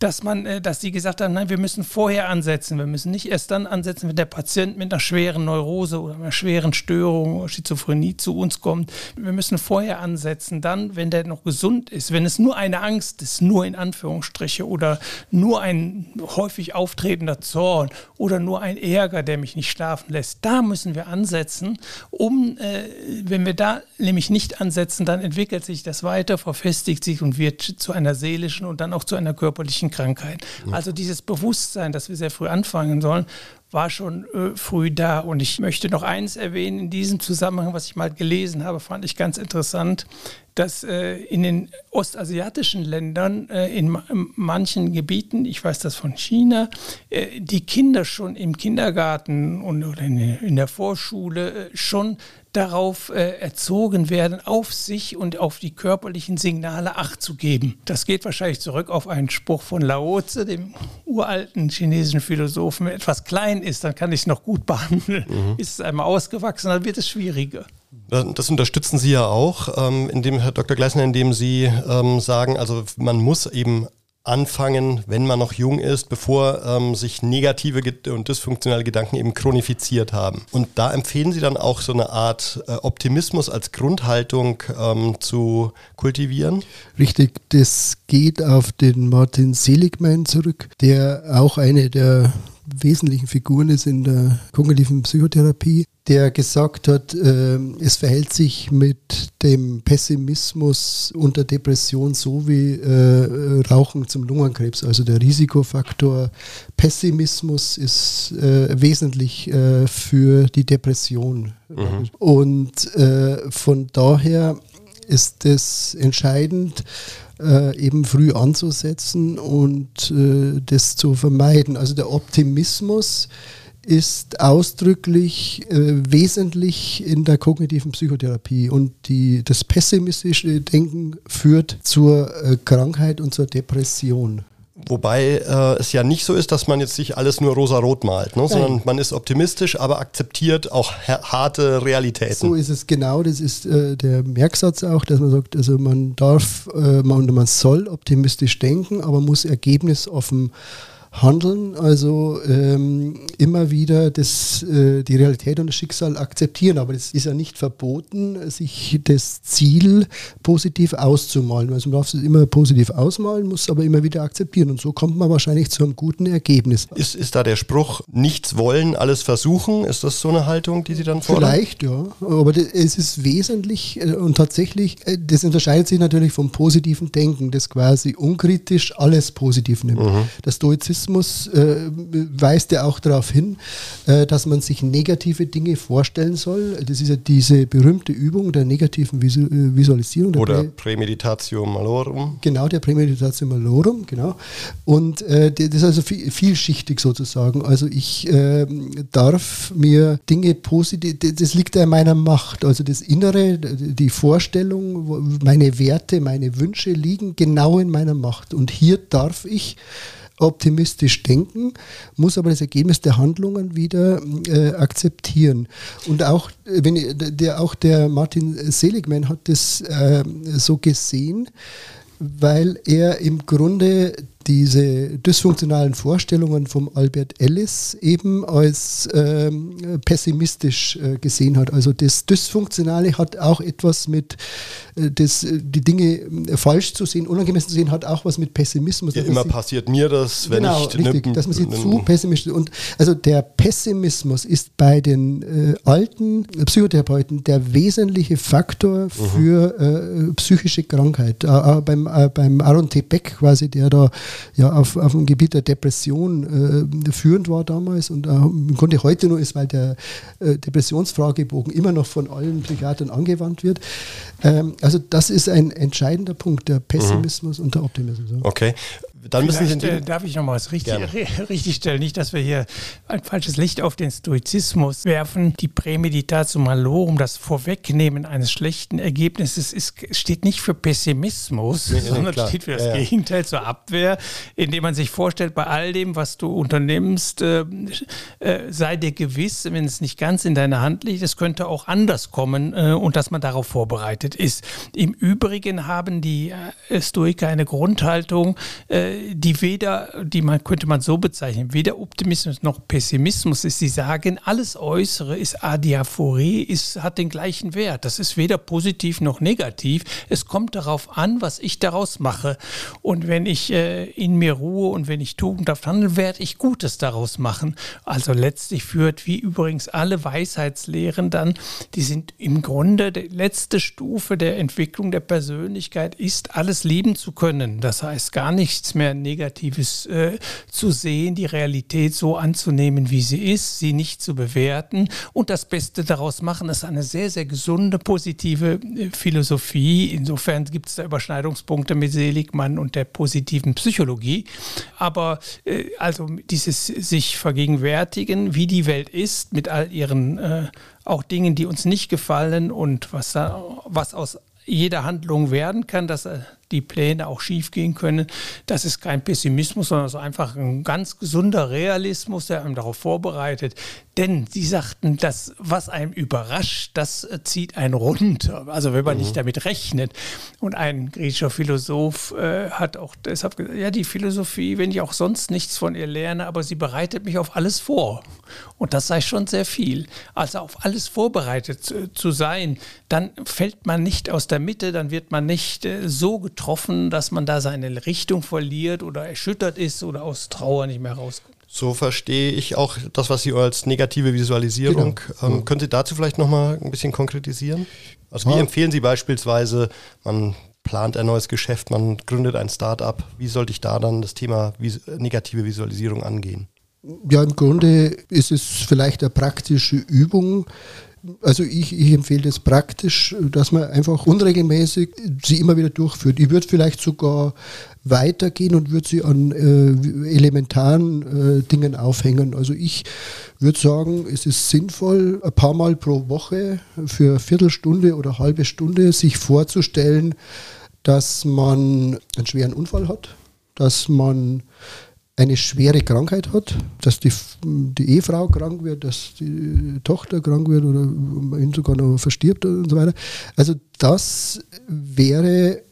dass man, äh, dass sie gesagt haben, nein, wir müssen vorher ansetzen. Wir müssen nicht erst dann ansetzen, wenn der Patient mit einer schweren Neurose oder einer schweren Störung oder Schizophrenie zu uns kommt. Wir müssen vorher ansetzen, dann, wenn der noch gesund ist, wenn es nur eine Angst ist, nur in Anführungsstriche, oder nur ein häufig auftretender Zorn oder nur ein Ärger, der mich nicht schlafen lässt, da müssen wir ansetzen, um, äh, wenn wir da nämlich nicht ansetzen, dann entwickelt sich das weiter, verfestigt sich und wird zu einer seelischen und dann auch zu einer körperlichen Krankheit. Also dieses Bewusstsein, dass wir sehr früh anfangen sollen, war schon äh, früh da. Und ich möchte noch eins erwähnen in diesem Zusammenhang, was ich mal gelesen habe, fand ich ganz interessant dass äh, in den ostasiatischen Ländern, äh, in, in, manchen Gebieten, ich weiß das von China, äh, die Kinder schon im Kindergarten und, in, in der Vorschule äh, schon darauf äh, erzogen werden, auf sich und auf die körperlichen Signale Acht zu geben. Das geht wahrscheinlich zurück auf einen Spruch von Lao Tse, dem uralten chinesischen Philosophen. Wenn etwas klein ist, dann kann ich es noch gut behandeln. Mhm. Ist es einmal ausgewachsen, dann wird es schwieriger. Das unterstützen Sie ja auch, ähm, indem, Herr Dr. Gleisner, indem Sie ähm, sagen, also man muss eben anfangen, wenn man noch jung ist, bevor ähm, sich negative und dysfunktionale Gedanken eben chronifiziert haben. Und da empfehlen Sie dann auch so eine Art äh, Optimismus als Grundhaltung ähm, zu kultivieren? Richtig, das geht auf den Martin Seligman zurück, der auch eine der wesentlichen Figuren ist in der kognitiven Psychotherapie, der gesagt hat, äh, es verhält sich mit dem Pessimismus unter Depression so wie äh, Rauchen zum Lungenkrebs. Also der Risikofaktor Pessimismus ist äh, wesentlich äh, für die Depression. Mhm. Und äh, von daher ist es entscheidend, äh, eben früh anzusetzen und äh, das zu vermeiden. Also der Optimismus ist ausdrücklich äh, wesentlich in der kognitiven Psychotherapie und die, das pessimistische Denken führt zur äh, Krankheit und zur Depression. Wobei äh, es ja nicht so ist, dass man jetzt sich alles nur rosa-rot malt, ne? sondern man ist optimistisch, aber akzeptiert auch harte Realitäten. So ist es genau, das ist äh, der Merksatz auch, dass man sagt, also man darf, äh, man, man soll optimistisch denken, aber muss ergebnisoffen handeln. Also ähm, immer wieder das, äh, die Realität und das Schicksal akzeptieren. Aber es ist ja nicht verboten, sich das Ziel positiv auszumalen. Also man darf es immer positiv ausmalen, muss aber immer wieder akzeptieren. Und so kommt man wahrscheinlich zu einem guten Ergebnis. Ist, ist da der Spruch, nichts wollen, alles versuchen? Ist das so eine Haltung, die Sie dann fordern? Vielleicht, ja. Aber es ist wesentlich äh, und tatsächlich, äh, das unterscheidet sich natürlich vom positiven Denken, das quasi unkritisch alles positiv nimmt. Mhm. Der Stoizismus äh, weist ja auch darauf hin, äh, dass man sich negative Dinge vorstellen soll. Das ist ja diese berühmte Übung der negativen Visu äh, Visualisierung. Oder Prä Prämeditatio Malorum. Genau, der Prämeditatio Malorum, genau. Und äh, das ist also viel, vielschichtig sozusagen. Also ich äh, darf mir Dinge positiv, das liegt ja in meiner Macht. Also das Innere, die Vorstellung, meine Werte, meine Wünsche liegen genau in meiner Macht. Und hier darf ich optimistisch denken, muss aber das Ergebnis der Handlungen wieder äh, akzeptieren. Und auch, wenn der, auch der Martin Seligman hat das äh, so gesehen, weil er im Grunde diese dysfunktionalen Vorstellungen vom Albert Ellis eben als ähm, pessimistisch äh, gesehen hat. Also das Dysfunktionale hat auch etwas mit, äh, das, die Dinge äh, falsch zu sehen, unangemessen zu sehen, hat auch was mit Pessimismus. Ja, immer passiert mir das, wenn genau, ich... Richtig, dass man sich zu pessimistisch... Und also der Pessimismus ist bei den äh, alten Psychotherapeuten der wesentliche Faktor mhm. für äh, psychische Krankheit. Äh, beim, beim Aaron T. Beck quasi, der da ja auf, auf dem Gebiet der Depression äh, führend war damals und äh, im Grunde heute nur ist, weil der äh, Depressionsfragebogen immer noch von allen Psychiatern angewandt wird. Ähm, also das ist ein entscheidender Punkt, der Pessimismus mhm. und der Optimismus. Okay dann müssen Sie äh, darf ich noch mal was richtig, richtig stellen, nicht, dass wir hier ein falsches Licht auf den Stoizismus werfen. Die Prämeditatio malorum, das Vorwegnehmen eines schlechten Ergebnisses, ist, steht nicht für Pessimismus, nee, sondern klar. steht für das ja, Gegenteil zur Abwehr, indem man sich vorstellt, bei all dem, was du unternimmst, äh, äh, sei dir gewiss, wenn es nicht ganz in deiner Hand liegt, es könnte auch anders kommen äh, und dass man darauf vorbereitet ist. Im Übrigen haben die äh, Stoiker eine Grundhaltung, äh, die weder, die man könnte man so bezeichnen, weder Optimismus noch Pessimismus ist. Sie sagen, alles Äußere ist Adiaphorie, ist, hat den gleichen Wert. Das ist weder positiv noch negativ. Es kommt darauf an, was ich daraus mache. Und wenn ich äh, in mir ruhe und wenn ich tugendhaft handle, werde ich Gutes daraus machen. Also letztlich führt, wie übrigens alle Weisheitslehren dann, die sind im Grunde die letzte Stufe der Entwicklung der Persönlichkeit, ist alles lieben zu können. Das heißt gar nichts mehr mehr Negatives äh, zu sehen, die Realität so anzunehmen, wie sie ist, sie nicht zu bewerten und das Beste daraus machen. Das ist eine sehr, sehr gesunde, positive äh, Philosophie. Insofern gibt es da Überschneidungspunkte mit Seligmann und der positiven Psychologie. Aber äh, also dieses sich vergegenwärtigen, wie die Welt ist, mit all ihren äh, auch Dingen, die uns nicht gefallen und was, da, was aus jeder Handlung werden kann, dass äh, die Pläne auch schiefgehen können. Das ist kein Pessimismus, sondern so einfach ein ganz gesunder Realismus, der einem darauf vorbereitet. Denn sie sagten, das, was einem überrascht, das zieht einen runter. Also wenn man mhm. nicht damit rechnet. Und ein griechischer Philosoph äh, hat auch deshalb gesagt, ja, die Philosophie, wenn ich auch sonst nichts von ihr lerne, aber sie bereitet mich auf alles vor. Und das sei schon sehr viel. Also auf alles vorbereitet zu, zu sein, dann fällt man nicht aus der Mitte, dann wird man nicht äh, so getroffen, dass man da seine Richtung verliert oder erschüttert ist oder aus Trauer nicht mehr rauskommt. So verstehe ich auch das, was Sie als negative Visualisierung. Genau. Ähm, können Sie dazu vielleicht nochmal ein bisschen konkretisieren? Also wie ja. empfehlen Sie beispielsweise, man plant ein neues Geschäft, man gründet ein Start-up. Wie sollte ich da dann das Thema vis negative Visualisierung angehen? Ja, im Grunde ist es vielleicht eine praktische Übung, also ich, ich, empfehle das praktisch, dass man einfach unregelmäßig sie immer wieder durchführt. Ich würde vielleicht sogar weitergehen und würde sie an äh, elementaren äh, Dingen aufhängen. Also ich würde sagen, es ist sinnvoll, ein paar Mal pro Woche für eine Viertelstunde oder eine halbe Stunde sich vorzustellen, dass man einen schweren Unfall hat, dass man eine schwere Krankheit hat, dass die, die Ehefrau krank wird, dass die Tochter krank wird oder ihn sogar noch verstirbt und so weiter. Also das wäre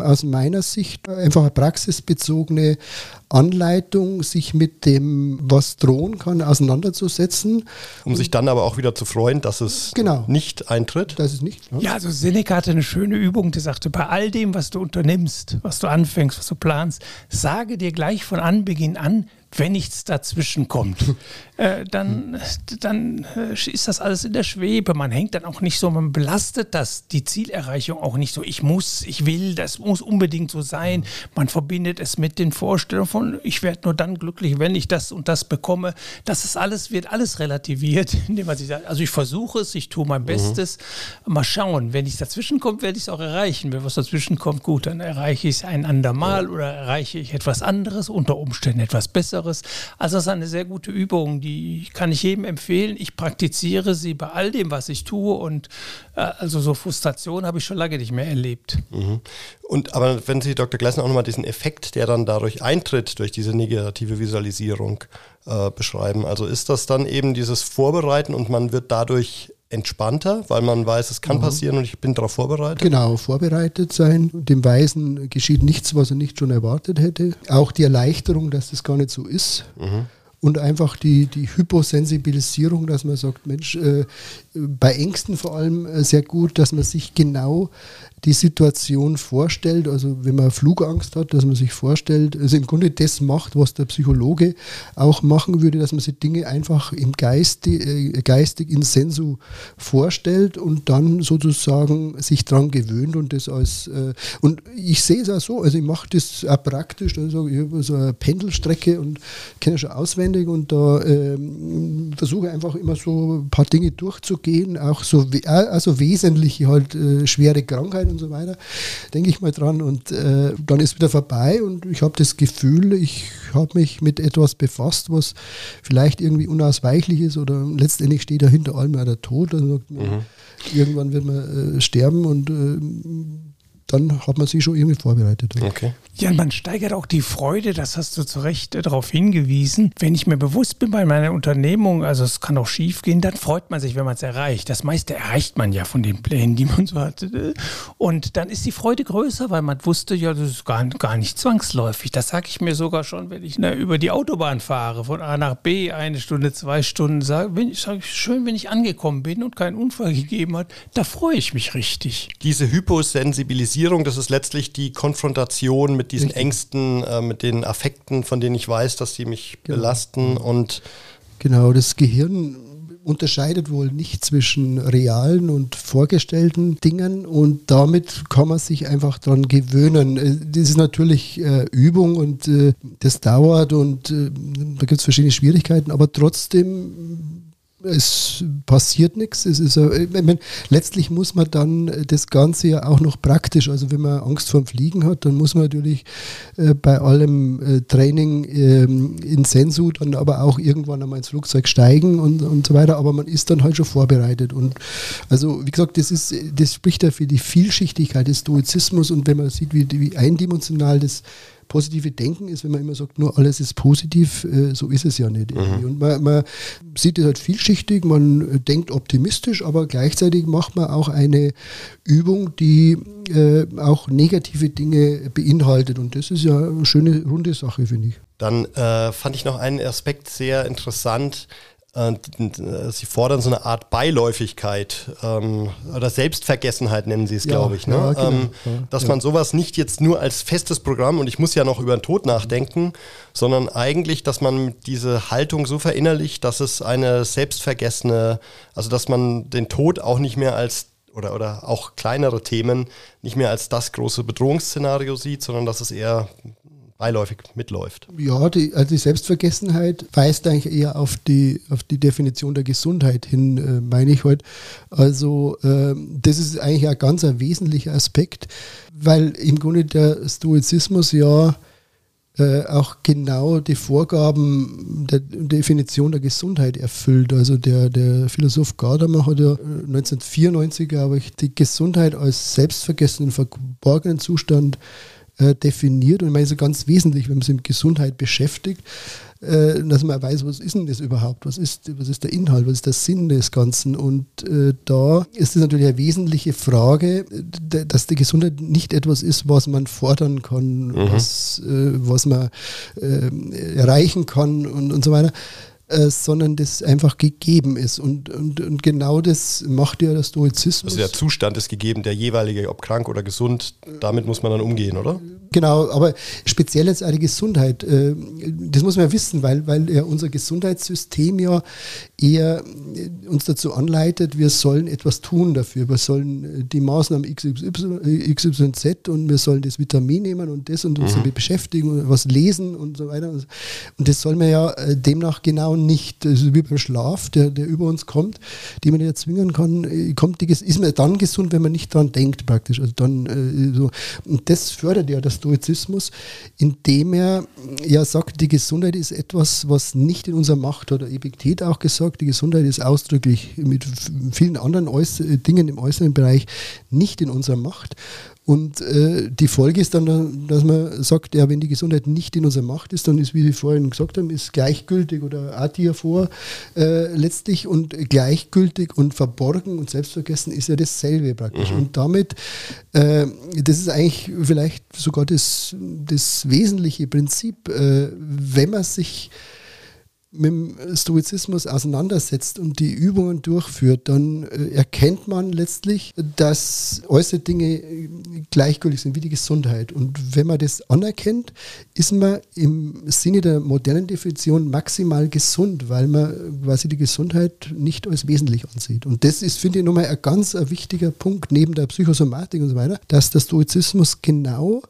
aus meiner Sicht einfach eine praxisbezogene Anleitung, sich mit dem, was drohen kann, auseinanderzusetzen. Um sich dann aber auch wieder zu freuen, dass es genau. nicht eintritt. Dass es nicht. Ja. ja, also Seneca hatte eine schöne Übung, der sagte, bei all dem, was du unternimmst, was du anfängst, was du planst, sage dir gleich von Anbeginn an, wenn nichts dazwischen kommt, äh, dann, dann äh, ist das alles in der Schwebe. Man hängt dann auch nicht so, man belastet das, die Zielerreichung auch nicht so. Ich muss, ich will, das muss unbedingt so sein. Man verbindet es mit den Vorstellungen von, ich werde nur dann glücklich, wenn ich das und das bekomme. Das ist alles, wird alles relativiert, indem man sich sagt, also ich versuche es, ich tue mein mhm. Bestes. Mhm. Mal schauen, wenn nichts dazwischen kommt, werde ich es auch erreichen. Wenn was dazwischen kommt, gut, dann erreiche ich es ein andermal ja. oder erreiche ich etwas anderes, unter Umständen etwas Besseres anderes. Also das ist eine sehr gute Übung, die kann ich jedem empfehlen. Ich praktiziere sie bei all dem, was ich tue und äh, also so Frustration habe ich schon lange nicht mehr erlebt. Mhm. Und aber wenn Sie, Dr. Gleisner, auch nochmal diesen Effekt, der dann dadurch eintritt, durch diese negative Visualisierung äh, beschreiben. Also ist das dann eben dieses Vorbereiten und man wird dadurch entspannter, weil man weiß, es kann mhm. passieren und ich bin darauf vorbereitet? Genau, vorbereitet sein. Dem Weisen geschieht nichts, was er nicht schon erwartet hätte. Auch die Erleichterung, dass das gar nicht so ist. Mhm. Und einfach die, die Hyposensibilisierung, dass man sagt, Mensch, äh, bei Ängsten vor allem äh, sehr gut, dass man sich genau die Situation vorstellt, also wenn man Flugangst hat, dass man sich vorstellt, also im Grunde das macht, was der Psychologe auch machen würde, dass man sich Dinge einfach im Geiste, äh, geistig in Sensu vorstellt und dann sozusagen sich dran gewöhnt und das als äh, und ich sehe es auch so, also ich mache das auch praktisch, also ich habe so eine Pendelstrecke und kenne schon auswendig und da äh, versuche einfach immer so ein paar Dinge durchzugehen, auch so also wesentliche halt äh, schwere Krankheiten und so weiter, denke ich mal dran. Und äh, dann ist wieder vorbei und ich habe das Gefühl, ich habe mich mit etwas befasst, was vielleicht irgendwie unausweichlich ist oder letztendlich steht dahinter allem der Tod. Also, mhm. Irgendwann wird man äh, sterben und äh, dann hat man sich schon irgendwie vorbereitet. Okay. Ja, man steigert auch die Freude, das hast du zu Recht äh, darauf hingewiesen. Wenn ich mir bewusst bin bei meiner Unternehmung, also es kann auch schief gehen, dann freut man sich, wenn man es erreicht. Das meiste erreicht man ja von den Plänen, die man so hatte. Und dann ist die Freude größer, weil man wusste, ja, das ist gar, gar nicht zwangsläufig. Das sage ich mir sogar schon, wenn ich ne, über die Autobahn fahre, von A nach B, eine Stunde, zwei Stunden, sage sag ich, schön, wenn ich angekommen bin und keinen Unfall gegeben hat, da freue ich mich richtig. Diese Hyposensibilisierung Sozialisierung, das ist letztlich die Konfrontation mit diesen Richtig. Ängsten, äh, mit den Affekten, von denen ich weiß, dass die mich genau. belasten und Genau, das Gehirn unterscheidet wohl nicht zwischen realen und vorgestellten Dingen und damit kann man sich einfach daran gewöhnen. Äh, das ist natürlich äh, Übung und äh, das dauert und äh, da gibt es verschiedene Schwierigkeiten, aber trotzdem es passiert nichts. Es ist, meine, letztlich muss man dann das Ganze ja auch noch praktisch, also wenn man Angst vor dem Fliegen hat, dann muss man natürlich äh, bei allem äh, Training äh, in Sensu dann aber auch irgendwann einmal ins Flugzeug steigen und, und so weiter, aber man ist dann halt schon vorbereitet. Und also wie gesagt, das ist, das spricht ja für die Vielschichtigkeit des Stoizismus und wenn man sieht, wie, wie eindimensional das positive Denken ist, wenn man immer sagt, nur alles ist positiv, äh, so ist es ja nicht. Mhm. Und man, man, sieht es halt vielschichtig, man denkt optimistisch, aber gleichzeitig macht man auch eine Übung, die äh, auch negative Dinge beinhaltet. Und das ist ja eine schöne, runde Sache, finde ich. Dann äh, fand ich noch einen Aspekt sehr interessant, sie fordern so eine Art Beiläufigkeit ähm, oder Selbstvergessenheit nennen sie es, ja, glaube ich. Ne? Ja, genau. ähm, dass ja. man sowas nicht jetzt nur als festes Programm und ich muss ja noch über den Tod nachdenken, sondern eigentlich, dass man diese Haltung so verinnerlicht, dass es eine selbstvergessene, also dass man den Tod auch nicht mehr als oder, oder auch kleinere Themen nicht mehr als das große Bedrohungsszenario sieht, sondern dass es eher beiläufig mitläuft. Ja, die, also die Selbstvergessenheit weist eigentlich eher auf die, auf die Definition der Gesundheit hin, äh, meine ich heute. Also äh, das ist eigentlich ein ganz ein wesentlicher Aspekt, weil im Grunde der Stoizismus ja äh, auch genau die Vorgaben der Definition der Gesundheit erfüllt. Also der, der Philosoph Gadamer hat ja 1994, glaube ich, die Gesundheit als selbstvergessenen, verborgenen Zustand äh, definiert und ich meine, so ganz wesentlich, wenn man sich mit Gesundheit beschäftigt, äh, dass man weiß, was ist denn das überhaupt? Was ist, was ist der Inhalt? Was ist der Sinn des Ganzen? Und äh, da ist es natürlich eine wesentliche Frage, dass die Gesundheit nicht etwas ist, was man fordern kann, mhm. was, äh, was man äh, erreichen kann und, und so weiter äh, sondern das einfach gegeben ist. Und, und, und genau das macht ja der Stoizismus. Also der Zustand ist gegeben, der jeweilige, ob krank oder gesund, damit muss man dann umgehen, oder? Genau, aber speziell jetzt die Gesundheit, äh, das muss man ja wissen, weil, weil ja unser Gesundheitssystem ja eher äh, uns dazu anleitet, wir sollen etwas tun dafür. Wir sollen die Maßnahmen XY, XYZ und wir sollen das Vitamin nehmen und das und uns mhm. damit beschäftigen und was lesen und so weiter. Und das soll man ja demnach genau nicht, also wie beim Schlaf, der, der über uns kommt, die man ja zwingen kann, äh, kommt die, ist man dann gesund, wenn man nicht dran denkt praktisch. Also dann äh, so. Und das fördert ja der Stoizismus, indem er ja sagt, die Gesundheit ist etwas, was nicht in unserer Macht hat. Epiktet auch gesagt, die Gesundheit ist ausdrücklich mit vielen anderen Äußer Dingen im äußeren Bereich nicht in unserer Macht. Und äh, die Folge ist dann, dass man sagt, ja, wenn die Gesundheit nicht in unserer Macht ist, dann ist, wie Sie vorhin gesagt haben, ist gleichgültig oder Atia vor äh, letztlich und gleichgültig und verborgen und selbstvergessen ist ja dasselbe praktisch. Mhm. Und damit, äh, das ist eigentlich vielleicht sogar das, das wesentliche Prinzip, äh, wenn man sich mit dem Stoizismus auseinandersetzt und die Übungen durchführt, dann äh, erkennt man letztlich, dass äußere Dinge äh, gleichgültig sind, wie die Gesundheit. Und wenn man das anerkennt, ist man im Sinne der modernen Definition maximal gesund, weil man quasi die Gesundheit nicht als wesentlich ansieht. Und das ist, finde ich, nochmal ein ganz wichtiger Punkt neben der Psychosomatik und so weiter, dass der Stoizismus genau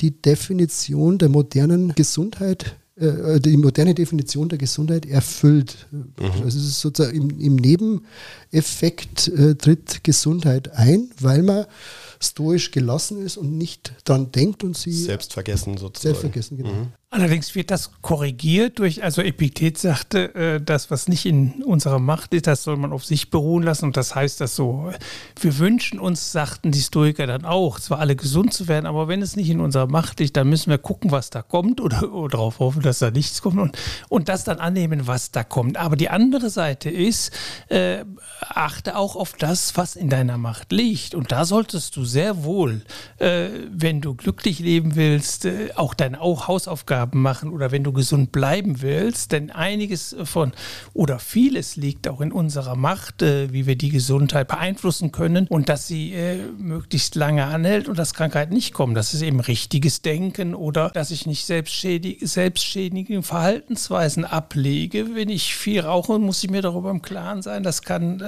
die Definition der modernen Gesundheit äh, die moderne Definition der Gesundheit erfüllt. Mhm. Also es ist sozusagen im, im Nebeneffekt äh, tritt Gesundheit ein, weil man stoisch gelassen ist und nicht dran denkt und sie selbstvergessen sozusagen. Selbstvergessen, genau. Mhm. Allerdings wird das korrigiert durch, also Epiktet sagte, äh, das, was nicht in unserer Macht ist, das soll man auf sich beruhen lassen. Und das heißt das so, wir wünschen uns, sagten die Stoiker dann auch, zwar alle gesund zu werden, aber wenn es nicht in unserer Macht liegt, dann müssen wir gucken, was da kommt oder, oder darauf hoffen, dass da nichts kommt und, und das dann annehmen, was da kommt. Aber die andere Seite ist, äh, achte auch auf das, was in deiner Macht liegt. Und da solltest du sehr wohl, äh, wenn du glücklich leben willst, äh, auch deine auch Hausaufgaben Hausaufgaben machen oder wenn du gesund bleiben willst, denn einiges von oder vieles liegt auch in unserer Macht, äh, wie wir die Gesundheit beeinflussen können und dass sie äh, möglichst lange anhält und dass Krankheiten nicht kommen. Das ist eben richtiges Denken oder dass ich nicht selbstschädigende Verhaltensweisen ablege. Wenn ich viel rauche, muss ich mir darüber im Klaren sein, das kann,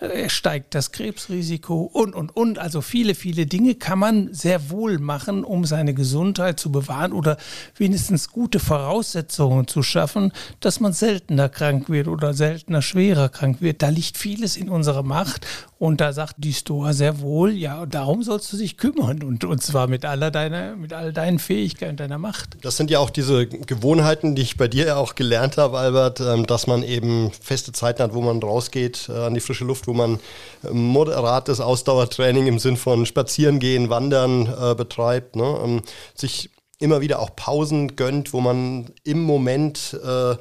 äh, steigt das Krebsrisiko und, und, und. Also viele, viele Dinge kann man sehr wohl machen, um seine Gesundheit zu bewahren oder wenigstens ganz gute Voraussetzungen zu schaffen, dass man seltener krank wird oder seltener schwerer krank wird. Da liegt vieles in unserer Macht und da sagt die Stoa sehr wohl, ja, darum sollst du dich kümmern und, und zwar mit aller deiner, mit all deinen Fähigkeiten, deiner Macht. Das sind ja auch diese Gewohnheiten, die ich bei dir ja auch gelernt habe, Albert, ähm, dass man eben feste Zeiten hat, wo man rausgeht äh, an die frische Luft, wo man ähm, moderates Ausdauertraining im Sinn von Spazierengehen, Wandern äh, betreibt, ne? Ähm, sich immer wieder auch Pausen gönnt, wo man im Moment äh, äh,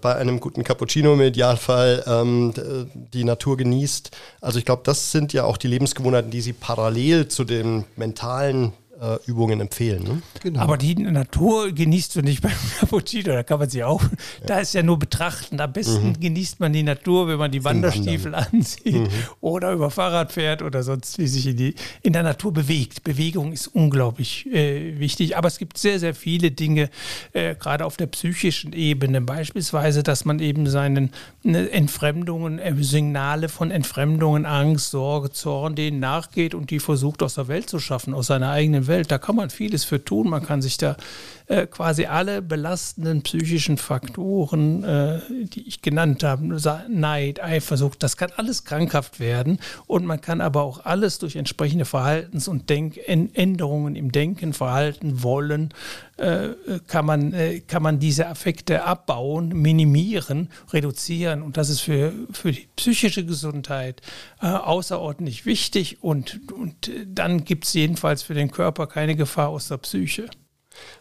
bei einem guten Cappuccino im Idealfall ähm, die Natur genießt. Also ich glaube, das sind ja auch die Lebensgewohnheiten, die Sie parallel zu den mentalen äh, Übungen empfehlen. Ne? Genau. Aber die Natur genießt du nicht beim Cappuccino, da kann man sie auch. Ja. Da ist ja nur betrachten. Am besten mhm. genießt man die Natur, wenn man die Wanderstiefel anzieht mhm. oder über Fahrrad fährt oder sonst wie sich in, die, in der Natur bewegt. Bewegung ist unglaublich äh, wichtig. Aber es gibt sehr, sehr viele Dinge, äh, gerade auf der psychischen Ebene, beispielsweise, dass man eben seinen ne, Entfremdungen, äh, Signale von Entfremdungen, Angst, Sorge, Zorn, denen nachgeht und die versucht aus der Welt zu schaffen, aus seiner eigenen Welt. Da kann man vieles für tun. Man kann sich da äh, quasi alle belastenden psychischen Faktoren, äh, die ich genannt habe, Neid, Eifersucht, das kann alles krankhaft werden. Und man kann aber auch alles durch entsprechende Verhaltens- und Denkänderungen im Denken, Verhalten, Wollen kann, man, äh, kann man diese Affekte abbauen, minimieren, reduzieren. Und das ist für, für die psychische Gesundheit äh, außerordentlich wichtig. Und, und dann gibt es jedenfalls für den Körper keine Gefahr aus der Psyche.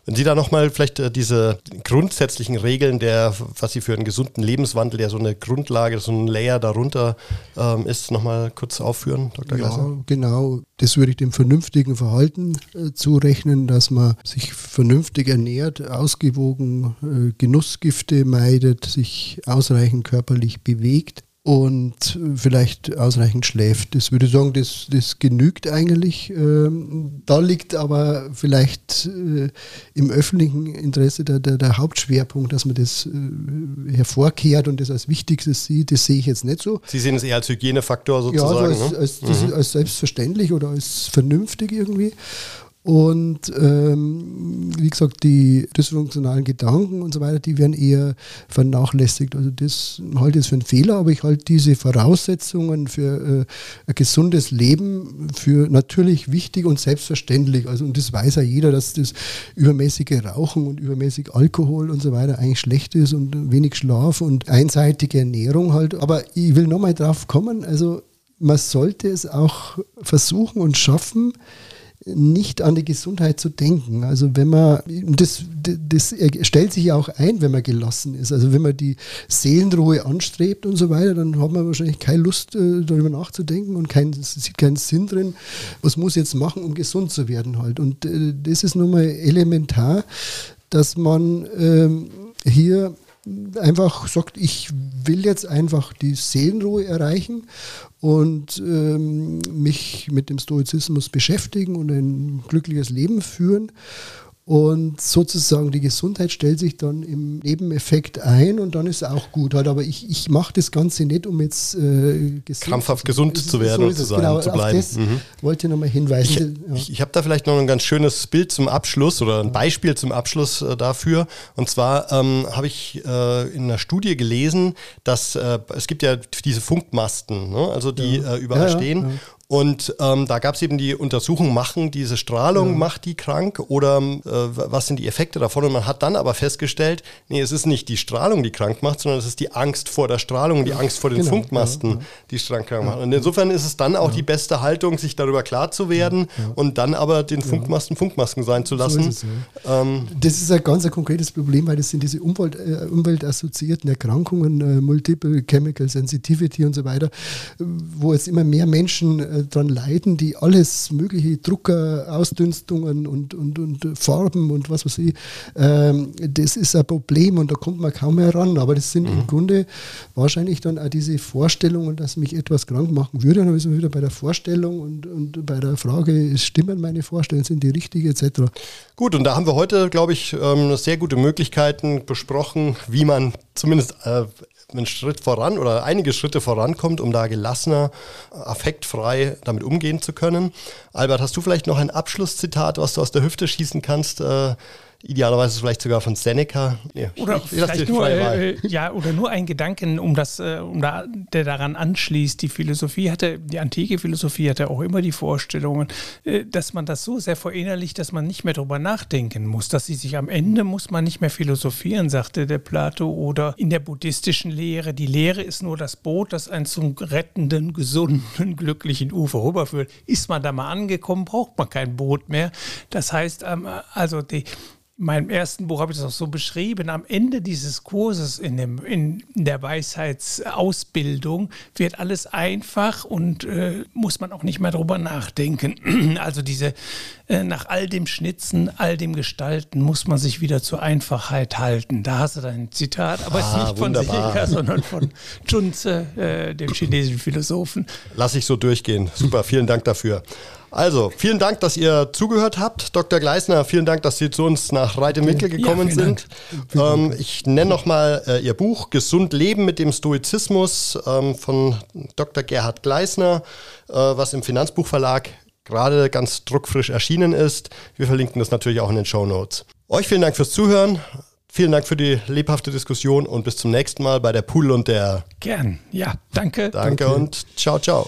Wenn Sie da nochmal vielleicht äh, diese grundsätzlichen Regeln der, was Sie für einen gesunden Lebenswandel, der so eine Grundlage, so ein Layer darunter ähm, ist, nochmal kurz aufführen, Dr. Ja, genau. Das würde ich dem vernünftigen Verhalten äh, zurechnen, dass man sich vernünftig ernährt, ausgewogen äh, Genussgifte meidet, sich ausreichend körperlich bewegt und vielleicht ausreichend schläft. Das würde ich sagen, das, das genügt eigentlich. Ähm, da liegt aber vielleicht äh, im öffentlichen Interesse der, der, der, Hauptschwerpunkt, dass man das äh, hervorkehrt und das als Wichtigstes sieht. Das sehe ich jetzt nicht so. Sie sehen es eher als Hygienefaktor sozusagen? Ja, also als, ne? als, mhm. als selbstverständlich oder als vernünftig irgendwie. Und ähm, wie gesagt, die dysfunktionalen Gedanken und so weiter, die werden eher vernachlässigt. Also das halte ich für einen Fehler, aber ich halte diese Voraussetzungen für äh, ein gesundes Leben für natürlich wichtig und selbstverständlich. Also und das weiß ja jeder, dass das übermäßige Rauchen und übermäßig Alkohol und so weiter eigentlich schlecht ist und wenig Schlaf und einseitige Ernährung halt. Aber ich will nochmal drauf kommen, also man sollte es auch versuchen und schaffen, nicht an die Gesundheit zu denken. Also wenn man, das, das stellt sich ja auch ein, wenn man gelassen ist. Also wenn man die Seelenruhe anstrebt und so weiter, dann hat man wahrscheinlich keine Lust, äh, darüber nachzudenken und kein, sieht keinen Sinn drin, was muss ich jetzt machen, um gesund zu werden halt. Und äh, das ist nun mal elementar, dass man ähm, hier einfach sagt, ich will jetzt einfach die Seelenruhe erreichen und ähm, mich mit dem Stoizismus beschäftigen und ein glückliches Leben führen. Und sozusagen die Gesundheit stellt sich dann im Nebeneffekt ein und dann ist auch gut. Halt. Aber ich, ich mache das Ganze nicht, um jetzt äh, gesund krampfhaft gesund zu werden so zu, sein, genau, zu bleiben. Das mhm. wollte ich nochmal hinweisen. Ich, ja. ich, ich habe da vielleicht noch ein ganz schönes Bild zum Abschluss oder ein Beispiel zum Abschluss äh, dafür. Und zwar ähm, habe ich äh, in einer Studie gelesen, dass äh, es gibt ja diese Funkmasten, ne? also die ja. Äh, überall ja, stehen. Und ähm, da gab es eben die Untersuchung, machen diese Strahlung, ja. macht die krank oder äh, was sind die Effekte davon? Und man hat dann aber festgestellt, nee, es ist nicht die Strahlung, die krank macht, sondern es ist die Angst vor der Strahlung, die Angst vor den genau. Funkmasten, ja, die krank macht. Und insofern ist es dann auch die beste Haltung, sich darüber klar zu werden und dann aber den Funkmasten Funkmasken sein zu lassen. So ist es, ähm, das ist ein ganz ein konkretes Problem, weil das sind diese Umwelt, äh, umweltassoziierten Erkrankungen, äh, Multiple Chemical Sensitivity und so weiter, wo jetzt immer mehr Menschen äh, daran leiden, die alles mögliche Drucker, Ausdünstungen und, und, und Farben und was weiß ich, ähm, das ist ein Problem und da kommt man kaum mehr ran. Aber das sind mhm. im Grunde wahrscheinlich dann auch diese Vorstellungen, dass mich etwas krank machen würde. Dann sind wir wieder bei der Vorstellung und, und bei der Frage, stimmen meine Vorstellungen, sind die richtig etc. Gut, und da haben wir heute, glaube ich, ähm, sehr gute Möglichkeiten besprochen, wie man zumindest äh, einen Schritt voran oder einige Schritte vorankommt, um da gelassener, affektfrei damit umgehen zu können. Albert, hast du vielleicht noch ein Abschlusszitat, was du aus der Hüfte schießen kannst? Äh, idealerweise vielleicht sogar von Seneca. Ja, oder, ich, vielleicht nur, äh, ja, oder nur ein Gedanken, um das, äh, um da, der daran anschließt. Die Philosophie hatte, die antike Philosophie hatte auch immer die Vorstellungen, äh, dass man das so sehr verinnerlicht, dass man nicht mehr darüber nachdenken muss, dass sie sich am Ende muss man nicht mehr philosophieren, sagte der Plato, oder in der buddhistischen Lehre. Die Lehre ist nur das Boot, das einen zum rettenden, gesunden, glücklichen Ufer rüberführt. Ist man da mal angekommen, braucht man kein Boot mehr. Das heißt, ähm, also die in meinem ersten Buch habe ich das auch so beschrieben. Am Ende dieses Kurses in, dem, in der Weisheitsausbildung wird alles einfach und äh, muss man auch nicht mehr darüber nachdenken. Also diese äh, nach all dem Schnitzen, all dem Gestalten muss man sich wieder zur Einfachheit halten. Da hast du dein Zitat, aber ah, ist nicht von Seneca, sondern von Chunze, äh, dem chinesischen Philosophen. Lass ich so durchgehen. Super, vielen Dank dafür. Also, vielen Dank, dass ihr zugehört habt. Dr. Gleisner, vielen Dank, dass Sie zu uns nach Reitewinkel gekommen ja, sind. Ähm, ich nenne nochmal äh, Ihr Buch Gesund Leben mit dem Stoizismus ähm, von Dr. Gerhard Gleisner, äh, was im Finanzbuchverlag gerade ganz druckfrisch erschienen ist. Wir verlinken das natürlich auch in den Show Notes. Euch vielen Dank fürs Zuhören. Vielen Dank für die lebhafte Diskussion und bis zum nächsten Mal bei der Pool und der. Gern, ja, danke. Danke, danke. und ciao, ciao.